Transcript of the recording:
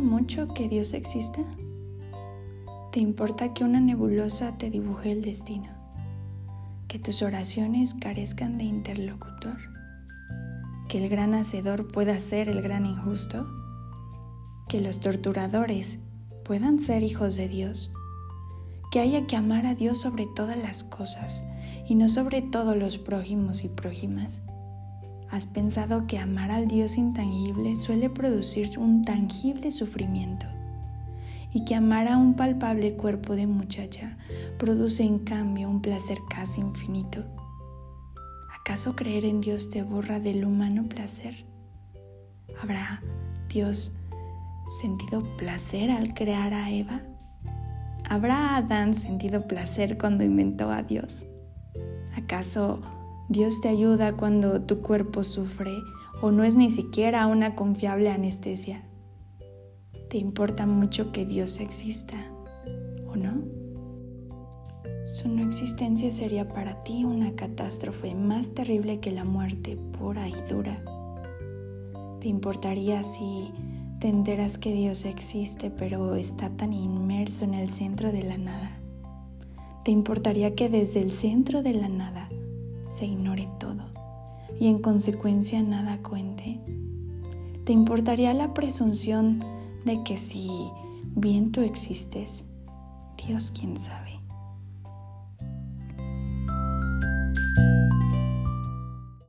mucho que Dios exista? ¿Te importa que una nebulosa te dibuje el destino? ¿Que tus oraciones carezcan de interlocutor? ¿Que el gran hacedor pueda ser el gran injusto? ¿Que los torturadores puedan ser hijos de Dios? ¿Que haya que amar a Dios sobre todas las cosas y no sobre todos los prójimos y prójimas? ¿Has pensado que amar al Dios intangible suele producir un tangible sufrimiento? y que amar a un palpable cuerpo de muchacha produce en cambio un placer casi infinito. ¿Acaso creer en Dios te borra del humano placer? ¿Habrá Dios sentido placer al crear a Eva? ¿Habrá Adán sentido placer cuando inventó a Dios? ¿Acaso Dios te ayuda cuando tu cuerpo sufre o no es ni siquiera una confiable anestesia? ¿Te importa mucho que Dios exista o no? Su no existencia sería para ti una catástrofe más terrible que la muerte pura y dura. ¿Te importaría si te enteras que Dios existe pero está tan inmerso en el centro de la nada? ¿Te importaría que desde el centro de la nada se ignore todo y en consecuencia nada cuente? ¿Te importaría la presunción de que si bien tú existes, Dios quién sabe.